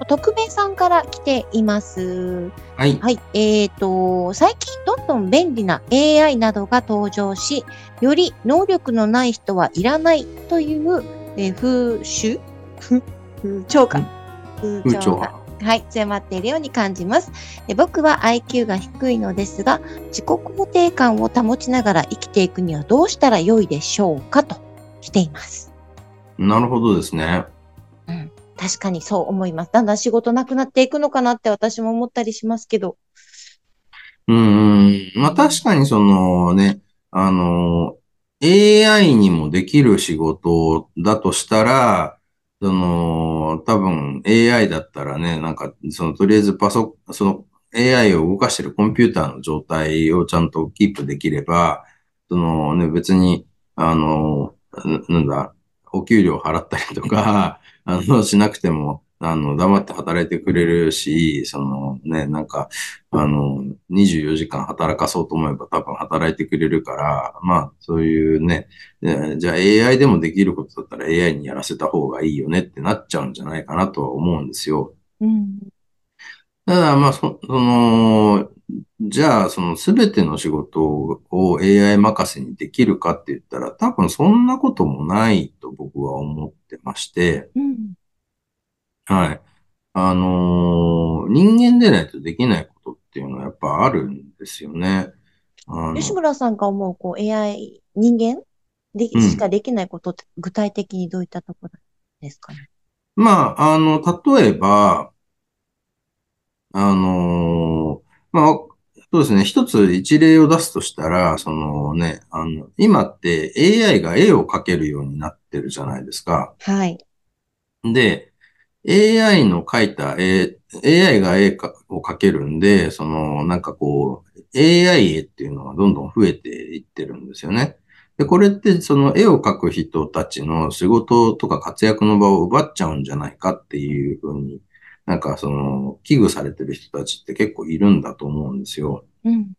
はい、匿名さんから来ています。はい。はい、えーと、最近どんどん便利な AI などが登場し、より能力のない人はいらないという、えー風習？風風潮感風風潮がはい、強まっているように感じます。で僕は IQ が低いのですが、自己肯定感を保ちながら生きていくにはどうしたら良いでしょうかと来ています。なるほどですね。確かにそう思います。だんだん仕事なくなっていくのかなって私も思ったりしますけど。うんうん。まあ確かにそのね、あの、AI にもできる仕事だとしたら、その、多分 AI だったらね、なんか、その、とりあえずパソ、その AI を動かしてるコンピューターの状態をちゃんとキープできれば、そのね、別に、あの、なんだ、お給料払ったりとか、あの、しなくても、あの、黙って働いてくれるし、そのね、なんか、あの、24時間働かそうと思えば多分働いてくれるから、まあ、そういうね、えじゃあ AI でもできることだったら AI にやらせた方がいいよねってなっちゃうんじゃないかなとは思うんですよ。うん。ただ、まあ、そ、その、じゃあ、そのすべての仕事を AI 任せにできるかって言ったら、多分そんなこともないと僕は思ってまして、うん。はい。あのー人間でないとできないことっていうのはやっぱあるんですよね。あの吉村さんが思う、こう、AI、人間で、うんしかできないことって、具体的にどういったところですかね？まあ、あの、例えば、あのーまあ、そうですね。一つ一例を出すとしたら、そのね、あの、今って AI が絵を描けるようになってるじゃないですか。はい。で、AI の描いた絵、AI が絵かを描けるんで、その、なんかこう、AI 絵っていうのがどんどん増えていってるんですよね。で、これってその絵を描く人たちの仕事とか活躍の場を奪っちゃうんじゃないかっていうふうに、なんかその、危惧されてる人たちって結構いるんだと思うんですよ。うん。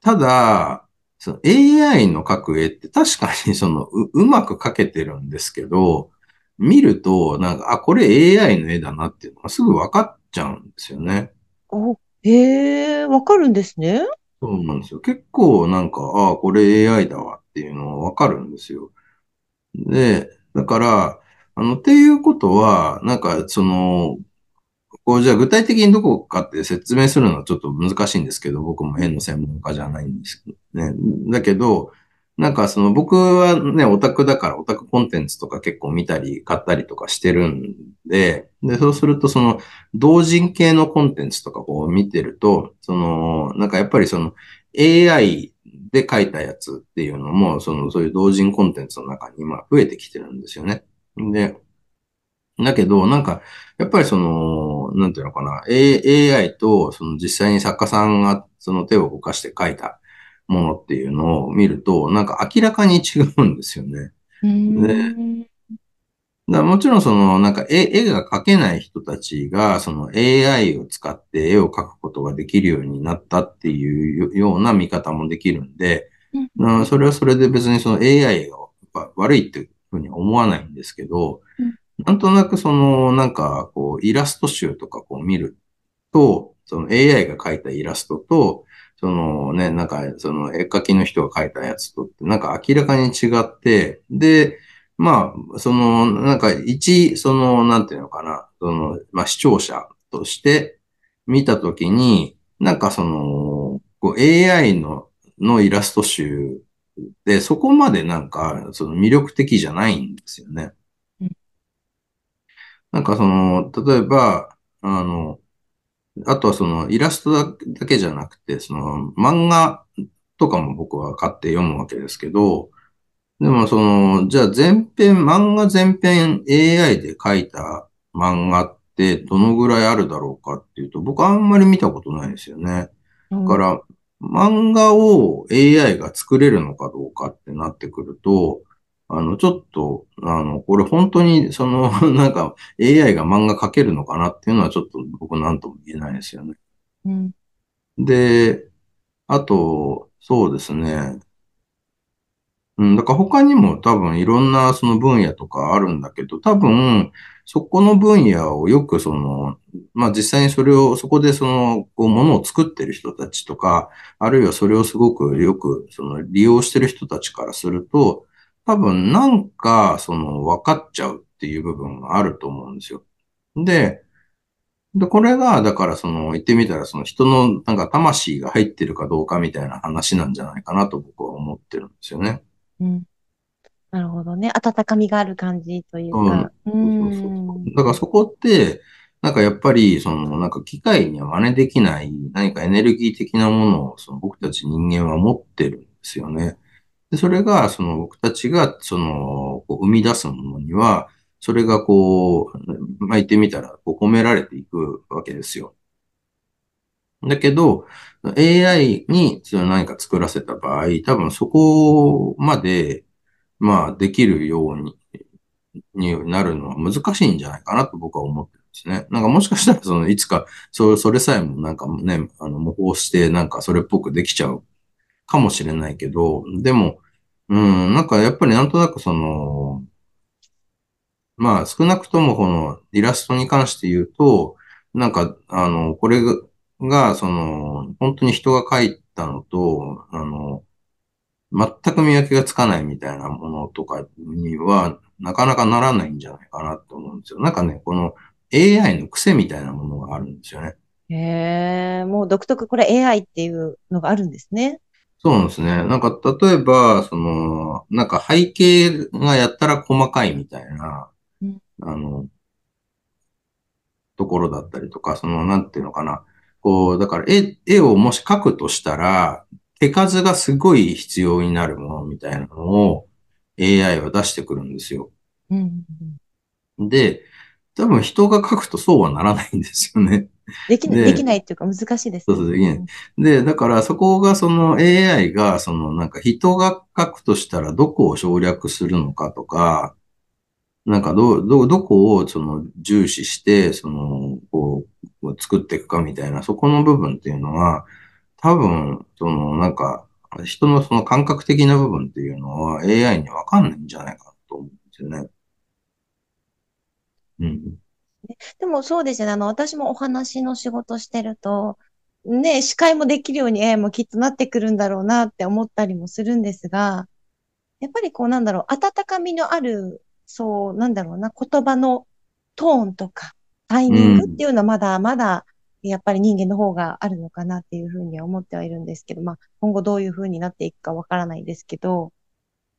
ただ、その AI の描く絵って確かにそのう、うまく描けてるんですけど、見ると、なんか、あ、これ AI の絵だなっていうのがすぐ分かっちゃうんですよね。お、へえ、わかるんですね。そうなんですよ。結構なんか、ああ、これ AI だわっていうのは分かるんですよ。で、だから、あの、っていうことは、なんか、その、こう、じゃあ具体的にどこかって説明するのはちょっと難しいんですけど、僕も絵の専門家じゃないんですけどね。だけど、なんかその僕はね、オタクだからオタクコンテンツとか結構見たり買ったりとかしてるんで、で、そうするとその同人系のコンテンツとかこう見てると、その、なんかやっぱりその AI で書いたやつっていうのも、そのそういう同人コンテンツの中に今増えてきてるんですよね。で、だけど、なんか、やっぱりその、なんていうのかな、A- AI とその実際に作家さんがその手を動かして書いたものっていうのを見ると、なんか明らかに違うんですよね。うーん。だもちろんその、なんか絵、絵が描けない人たちが、その AI を使って絵を描くことができるようになったっていうような見方もできるんで、うんうんそれはそれで別にその AI がわ悪いっていうふうには思わないんですけど、うんなんとなくその、なんかこう、イラスト集とかこう見ると、その AI が描いたイラストと、そのね、なんかその絵描きの人が描いたやつとって、なんか明らかに違って、で、まあ、その、なんか一、その、なんていうのかな、その、まあ視聴者として見たときに、なんかその、こう AI の、のイラスト集で、そこまでなんか、その魅力的じゃないんですよねうん。なんかその、例えば、あの、あとはそのイラストだけじゃなくて、その漫画とかも僕は買って読むわけですけど、でもその、じゃあ全編、漫画全編 AI で描いた漫画っってどのぐらいあるだろうかっていうと、僕あんまり見たことないですよね。だから、漫画を AI が作れるのかどうかってなってくると、あの、ちょっと、あの、これ本当に、その、なんか AI が漫画描けるのかなっていうのはちょっと僕なんとも言えないですよね。うん、で、あと、そうですね。うん、だから他にも多分いろんなその分野とかあるんだけど、多分そこの分野をよくその、まあ実際にそれを、そこでその、こう、ものを作ってる人たちとか、あるいはそれをすごくよくその利用してる人たちからすると、多分なんかその分かっちゃうっていう部分があると思うんですよ。で、で、これが、だからその、言ってみたらその人のなんか魂が入ってるかどうかみたいな話なんじゃないかなと僕は思ってるんですよね。うん。なるほどね。温かみがある感じというか。うん。そうそうそうだからそこって、なんかやっぱり、その、なんか機械には真似できない何かエネルギー的なものを、その僕たち人間は持ってるんですよね。で、それが、その僕たちが、その、生み出すものには、それがこう、巻いてみたら、こう込められていくわけですよ。だけど、AI にその何か作らせた場合、多分そこまで、まあ、できるように、になるのは難しいんじゃないかなと僕は思ってるんですね。なんかもしかしたら、その、いつか、それそれさえもなんかね、あの、模倣して、なんかそれっぽくできちゃうかもしれないけど、でも、うん、なんかやっぱりなんとなくその、まあ少なくともこのイラストに関して言うと、なんか、あの、これが、その、本当に人が描いたのと、あの、全く見分けがつかないみたいなものとかには、なかなかならないんじゃないかなと思うんですよ。なんかね、この AI の癖みたいなものがあるんですよね。へえ、もう独特、これ AI っていうのがあるんですね。そうなんですね。なんか、例えば、その、なんか背景がやったら細かいみたいな、うん、あの、ところだったりとか、その、なんていうのかな。こう、だから絵、絵をもし描くとしたら、手数がすごい必要になるものみたいなのを AI は出してくるんですよ。うん、で、多分人が書くとそうはならないんですよね。できない、できないっていうか難しいです、ね。そうそう、できない。で、だからそこがその AI が、そのなんか人が書くとしたらどこを省略するのかとか、なんかど、ど、どこをその重視して、その、こう、作っていくかみたいな、そこの部分っていうのは、多分、そのなんか、人のその感覚的な部分っていうのは AI にわかんないんじゃないかなと思うんですよね。うん。でもそうですね。あの、私もお話の仕事してると、ね、司会もできるように AI もきっとなってくるんだろうなって思ったりもするんですが、やっぱりこうなんだろう、温かみのある、そう、なんだろうな、言葉のトーンとか、タイミングっていうのはまだまだ、やっぱり人間の方があるのかなっていうふうには思ってはいるんですけど、まあ、今後どういうふうになっていくかわからないですけど、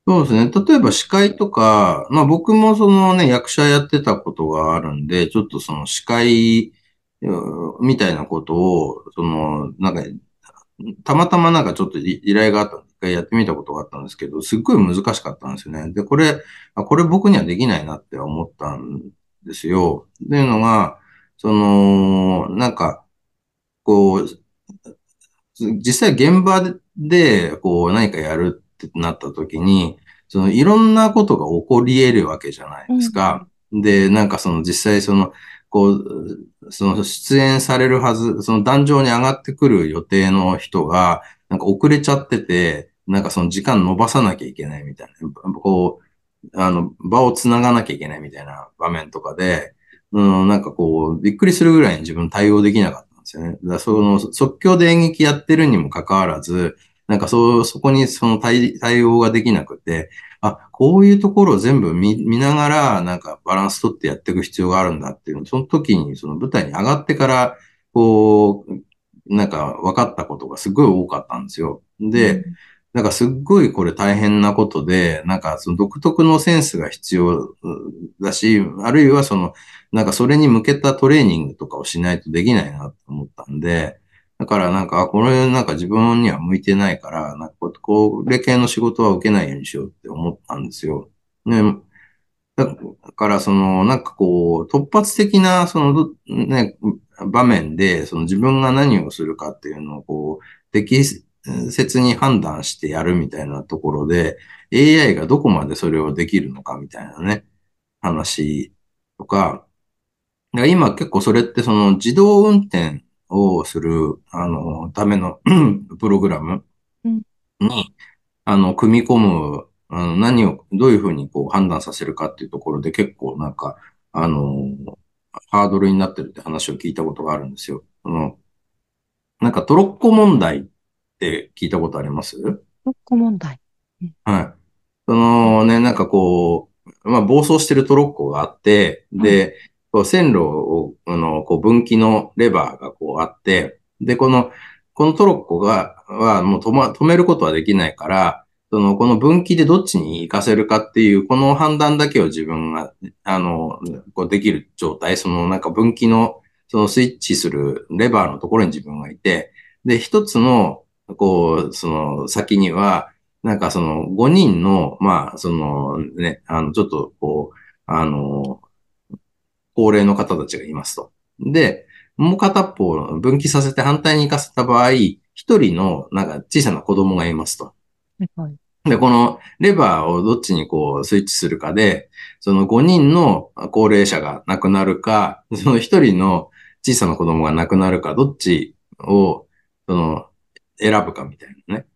そうですね。例えば司会とか、まあ僕もそのね、役者やってたことがあるんで、ちょっとその司会みたいなことを、その、なんか、たまたまなんかちょっと依頼があった、一回やってみたことがあったんですけど、すっごい難しかったんですよね。で、これ、これ僕にはできないなって思ったんですよ。っていうのが、その、なんか、こう、実際現場で、こう何かやるってなった時に、そのいろんなことが起こり得るわけじゃないですか。うん、で、なんかその実際その、こう、その出演されるはず、その壇上に上がってくる予定の人が、なんか遅れちゃってて、なんかその時間伸ばさなきゃいけないみたいな、こう、あの、場を繋がなきゃいけないみたいな場面とかで、うん、なんかこう、びっくりするぐらいに自分対応できなかったんですよね。だからその即興で演劇やってるにもかかわらず、なんかそう、そこにその対対応ができなくて、あ、こういうところを全部見見ながら、なんかバランス取ってやっていく必要があるんだっていうの、その時にその舞台に上がってから、こう、なんか分かったことがすごい多かったんですよ。で、なんかすっごいこれ大変なことで、なんかその独特のセンスが必要だし、あるいはその、なんかそれに向けたトレーニングとかをしないとできないなと思ったんで、だからなんか、これなんか自分には向いてないから、なんかこれ系の仕事は受けないようにしようって思ったんですよ。ね。だから、その、なんかこう、突発的な、その、ね、場面で、その自分が何をするかっていうのを、こう、適切に判断してやるみたいなところで、AI がどこまでそれをできるのかみたいなね、話とか、だから今結構それってその自動運転をする、あの、ための プログラムうんに、あの、組み込む、あの、何を、どういうふうにこう判断させるかっていうところで結構なんか、あの、ハードルになってるって話を聞いたことがあるんですよ。その、なんかトロッコ問題って聞いたことあります？ロック問題。はい。そのね、なんかこう、まあ、暴走してるトロッコがあって、で、こう線路を、あの、こう分岐のレバーがこうあって、で、この、このトロッコが、はもう止ま、止めることはできないから、その、この分岐でどっちに行かせるかっていう、この判断だけを自分が、あの、こうできる状態、そのなんか分岐の、そのスイッチするレバーのところに自分がいて、で、一つの、こう、その先には、なんかその5人の、まあ、そのね、あの、ちょっとこう、あの、高齢の方たちがいますと。で、もう片っぽを分岐させて反対に行かせた場合、一人のなんか小さな子供がいますと。はい。で、このレバーをどっちにこうスイッチするかで、その5人の高齢者が亡くなるか、その1人の小さな子供が亡くなるか、どっちを、その、選ぶかみたいなね。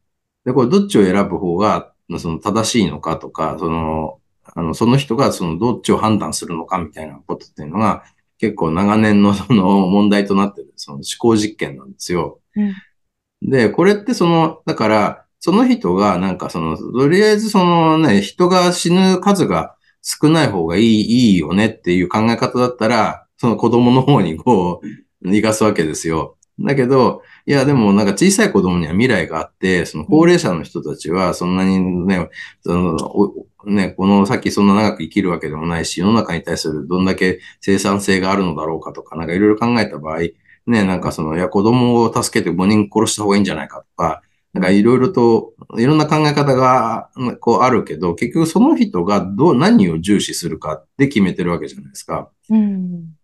で、これどっちを選ぶ方が、その正しいのかとか、その、あの、その人がそのどっちを判断するのかみたいなことっていうのが、結構長年の その問題となってる、その思考実験なんですよ。うんで、これってその、だから、その人がなんかその、とりあえずそのね、人が死ぬ数が少ない方がいい、いいよねっていう考え方だったら、その子供の方にこう、逃がすわけですよ。だけど、いや、でもなんか小さい子供には未来があって、その高齢者の人たちはそんなにね、その、おね、この先そんな長く生きるわけでもないし、世の中に対するどんだけ生産性があるのだろうかとか、なんかいろいろ考えた場合、ね、なんかその、いや、子供を助けて5人殺した方がいいんじゃないかとか、なんかいろいろと、いろんな考え方が、うんこうあるけど、結局その人がどう、何を重視するかって決めてるわけじゃないですか。うん。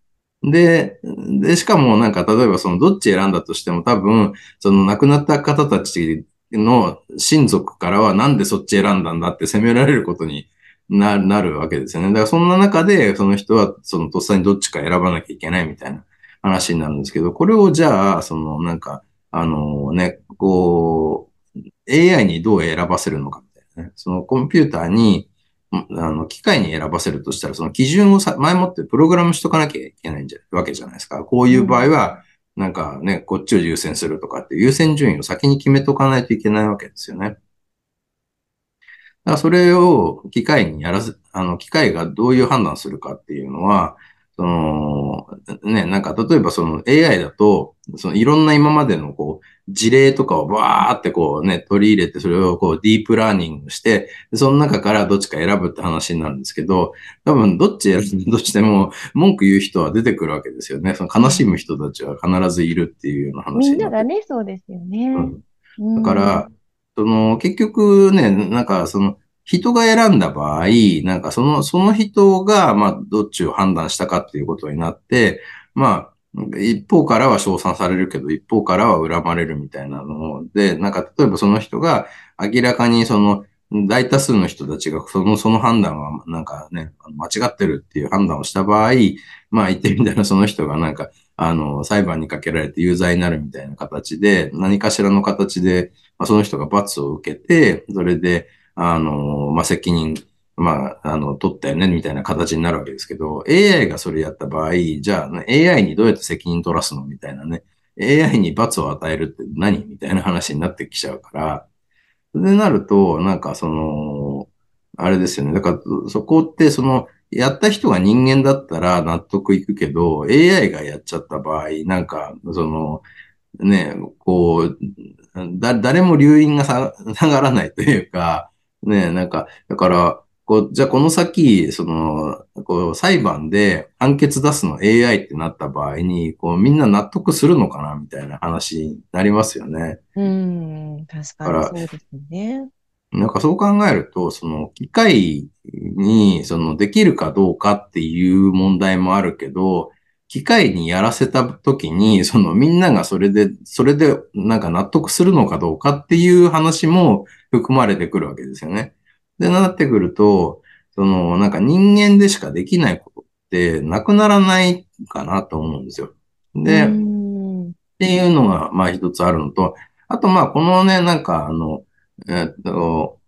で、で、しかもなんか、例えばそのどっち選んだとしても多分、その亡くなった方たちの親族からはなんでそっち選んだんだって責められることにななるわけですよね。だからそんな中で、その人はそのとっさにどっちか選ばなきゃいけないみたいな話になるんですけど、これをじゃあ、そのなんか、あのね、こう、AI にどう選ばせるのかみたいなね。そのコンピューターに、あの、機械に選ばせるとしたら、その基準をさ前もってプログラムしとかなきゃいけないんじゃわけじゃないですか。こういう場合は、なんかね、こっちを優先するとかって優先順位を先に決めとかないといけないわけですよね。だからそれを機械にやらせ、あの、機械がどういう判断するかっていうのは、その、ね、なんか例えばその AI だと、そのいろんな今までのこう、事例とかをバーってこうね、取り入れて、それをこうディープラーニングして、でその中からどっちか選ぶって話になるんですけど、多分どっち選んだとしても文句言う人は出てくるわけですよね。その悲しむ人たちは必ずいるっていうような話みんにながね、そうですよね。うんうんだから、その、結局ね、なんかその、人が選んだ場合、なんかその、その人が、まあ、どっちを判断したかっていうことになって、まあ、一方からは称賛されるけど、一方からは恨まれるみたいなので、なんか例えばその人が明らかにその、大多数の人たちがその、その判断はなんかね、間違ってるっていう判断をした場合、まあ言ってみたらその人がなんか、あの、裁判にかけられて有罪になるみたいな形で、何かしらの形で、まあ、その人が罰を受けて、それで、あの、まあ、責任、まあ、あの、取ったよね、みたいな形になるわけですけど、AI がそれやった場合、じゃあ、AI にどうやって責任取らすの？みたいなね。AI に罰を与えるって何？みたいな話になってきちゃうから、それでなると、なんかその、あれですよね。だから、そこって、その、やった人が人間だったら納得いくけど、AI がやっちゃった場合、なんか、その、ね、こう、だ、誰も留飲が下がらないというか、ね、なんか、だから、こう、じゃあこの先、その、こう、裁判で判決出すの AI ってなった場合に、こう、みんな納得するのかなみたいな話になりますよね。うん、確かにそうですよね。なんかそう考えると、その機械にそのできるかどうかっていう問題もあるけど、機械にやらせた時に、そのみんながそれで、それでなんか納得するのかどうかっていう話も含まれてくるわけですよね。で、なってくると、そのなんか人間でしかできないことってなくならないかなと思うんですよ。で、っていうのがまあ一つあるのと、あとまあこのね、なんかあの、えっと、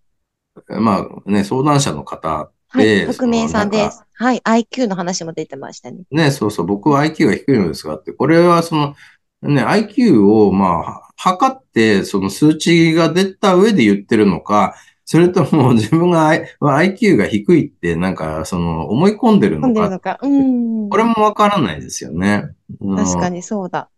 まあね、相談者の方はい、匿名さんです。はい、IQ の話も出てましたね。ね、そうそう、僕は IQ が低いのですがって、これはその、ね、IQ を、まあ、測って、その数値が出た上で言ってるのか、それとも 自分が IQ が低いって、なんか、その、思い込んでるのか。のかうん。これもわからないですよね。確かにそうだ。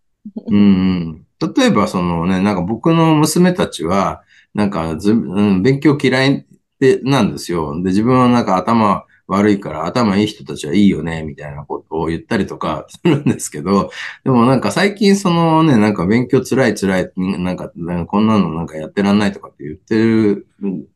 うん。例えば、そのね、なんか僕の娘たちは、なんかず、うん、勉強嫌いで、なんですよ。で、自分はなんか頭悪いから頭いい人たちはいいよね、みたいなことを言ったりとか するんですけど、でもなんか最近そのね、なんか勉強辛い辛い、なんか、なんかこんなのなんかやってらんないとかって言ってるん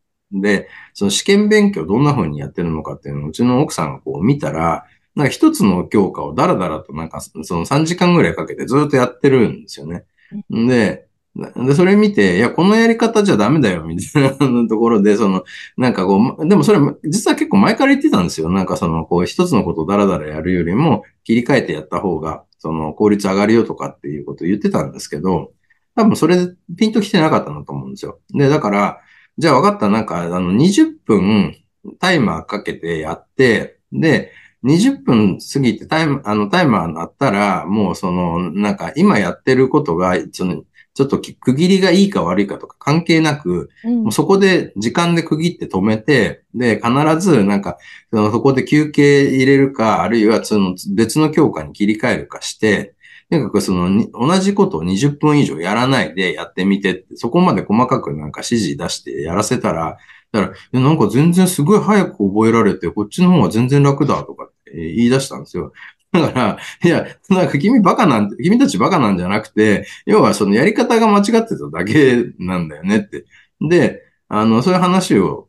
で、その試験勉強どんな風にやってるのかっていうのをうちの奥さんがこう見たら、なんか一つの教科をダラダラとなんかその3時間ぐらいかけてずっとやってるんですよね。で、で、それ見て、いや、このやり方じゃダメだよ、みたいな ところで、その、なんかこう、でもそれ、実は結構前から言ってたんですよ。なんかその、こう、一つのことをダラダラやるよりも、切り替えてやった方が、その、効率上がるよとかっていうことを言ってたんですけど、多分それでピンと来てなかったなと思うんですよ。で、だから、じゃあ分かった、なんか、あの、20分タイマーかけてやって、で、20分過ぎてタイあの、タイマーになったら、もうその、なんか今やってることが、その、ちょっと区切りがいいか悪いかとか関係なく、うん、もうそこで時間で区切って止めて、で、必ずなんか、そのそこで休憩入れるか、あるいはその別の教科に切り替えるかして、とにかくその同じことを20分以上やらないでやってみてそこまで細かくなんか指示出してやらせたら、だから、なんか全然すごい早く覚えられて、こっちの方が全然楽だとかって言い出したんですよ。だから、いや、なんか君バカなんて、君たちバカなんじゃなくて、要はそのやり方が間違ってただけなんだよねって。で、あの、そういう話を、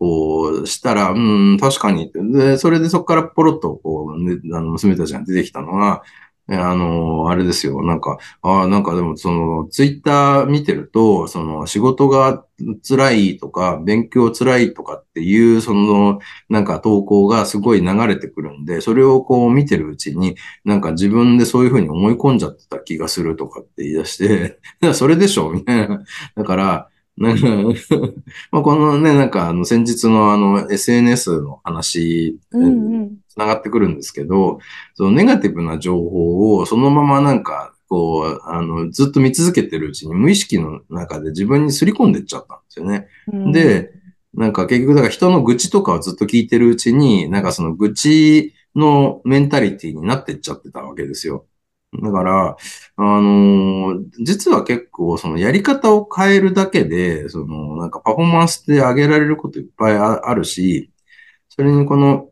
したら、うん、確かに。で、それでそこからポロッと、こう、ね、あの、娘たちが出てきたのは、あの、あれですよ。なんか、ああ、なんかでも、その、ツイッター見てると、その、仕事が辛いとか、勉強辛いとかっていう、その、なんか投稿がすごい流れてくるんで、それをこう見てるうちに、なんか自分でそういうふうに思い込んじゃってた気がするとかって言い出して、それでしょみたいな。だから、まあこのね、なんかあの先日のあの SNS の話、つながってくるんですけど、そのネガティブな情報をそのままなんか、こう、あの、ずっと見続けてるうちに無意識の中で自分にすり込んでっちゃったんですよね。うん、で、なんか結局、だから人の愚痴とかをずっと聞いてるうちに、なんかその愚痴のメンタリティになってっちゃってたわけですよ。だから、あのー、実は結構そのやり方を変えるだけで、そのなんかパフォーマンスで上げられることいっぱいあるし、それにこの、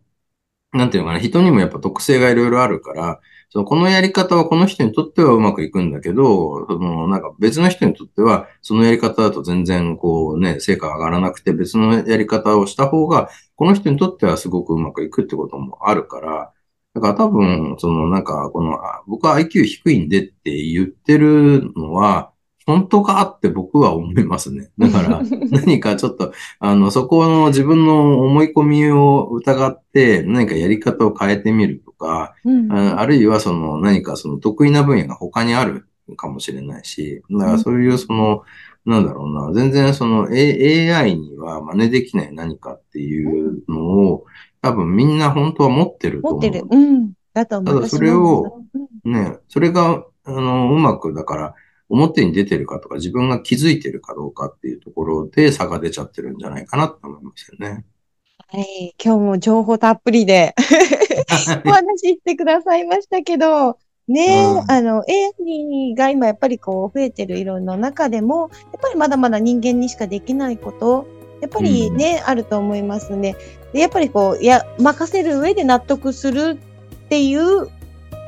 なんていうのかな、人にもやっぱ特性がいろいろあるから、そのこのやり方はこの人にとってはうまくいくんだけど、そのなんか別の人にとっては、そのやり方だと全然こうね、成果上がらなくて別のやり方をした方が、この人にとってはすごくうまくいくってこともあるから、だから多分、そのなんか、この、僕は IQ 低いんでって言ってるのは、本当かって僕は思いますね。だから、何かちょっと、あの、そこの自分の思い込みを疑って、何かやり方を変えてみるとか、うん、あるいはその何かその得意な分野が他にあるかもしれないし、だからそういうその、なんだろうな、全然その AI には真似できない何かっていうのを、多分みんな本当は持ってると思う。持ってる。うん。だと思う。ただそれを、ね、それが、あの、うまく、だから、表に出てるかとか、自分が気づいてるかどうかっていうところで差が出ちゃってるんじゃないかなと思いますよね。はい。今日も情報たっぷりで お話ししてくださいましたけど、ね、うん、あの、AI が今やっぱりこう増えてる色の中でも、やっぱりまだまだ人間にしかできないこと、やっぱりね、うん、あると思いますね。で、やっぱりこう、いや、任せる上で納得するっていう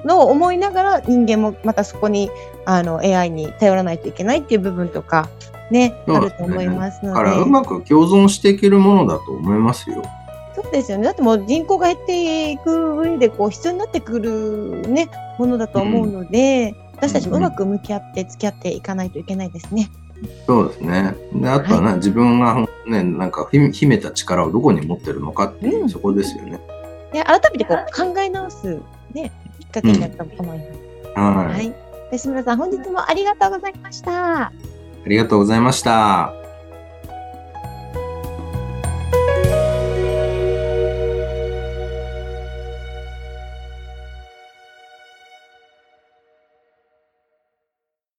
のを思いながら人間もまたそこにあの AI に頼らないといけないっていう部分とかね、あると思いますので。だからうまく共存していけるものだと思いますよ。そうですよね。だってもう人口が減っていく上でこう必要になってくるね、ものだと思うので、私たちもうまく向き合って付き合っていかないといけないですね。そうですね。で、あとはね、自分がね、なんかひ秘めた力をどこに持ってるのかっていう、うんそこですよね。で改めてこう考え直すね、きっかけになったと思います。はい。はい。吉村さん、本日もありがとうございました。ありがとうございました。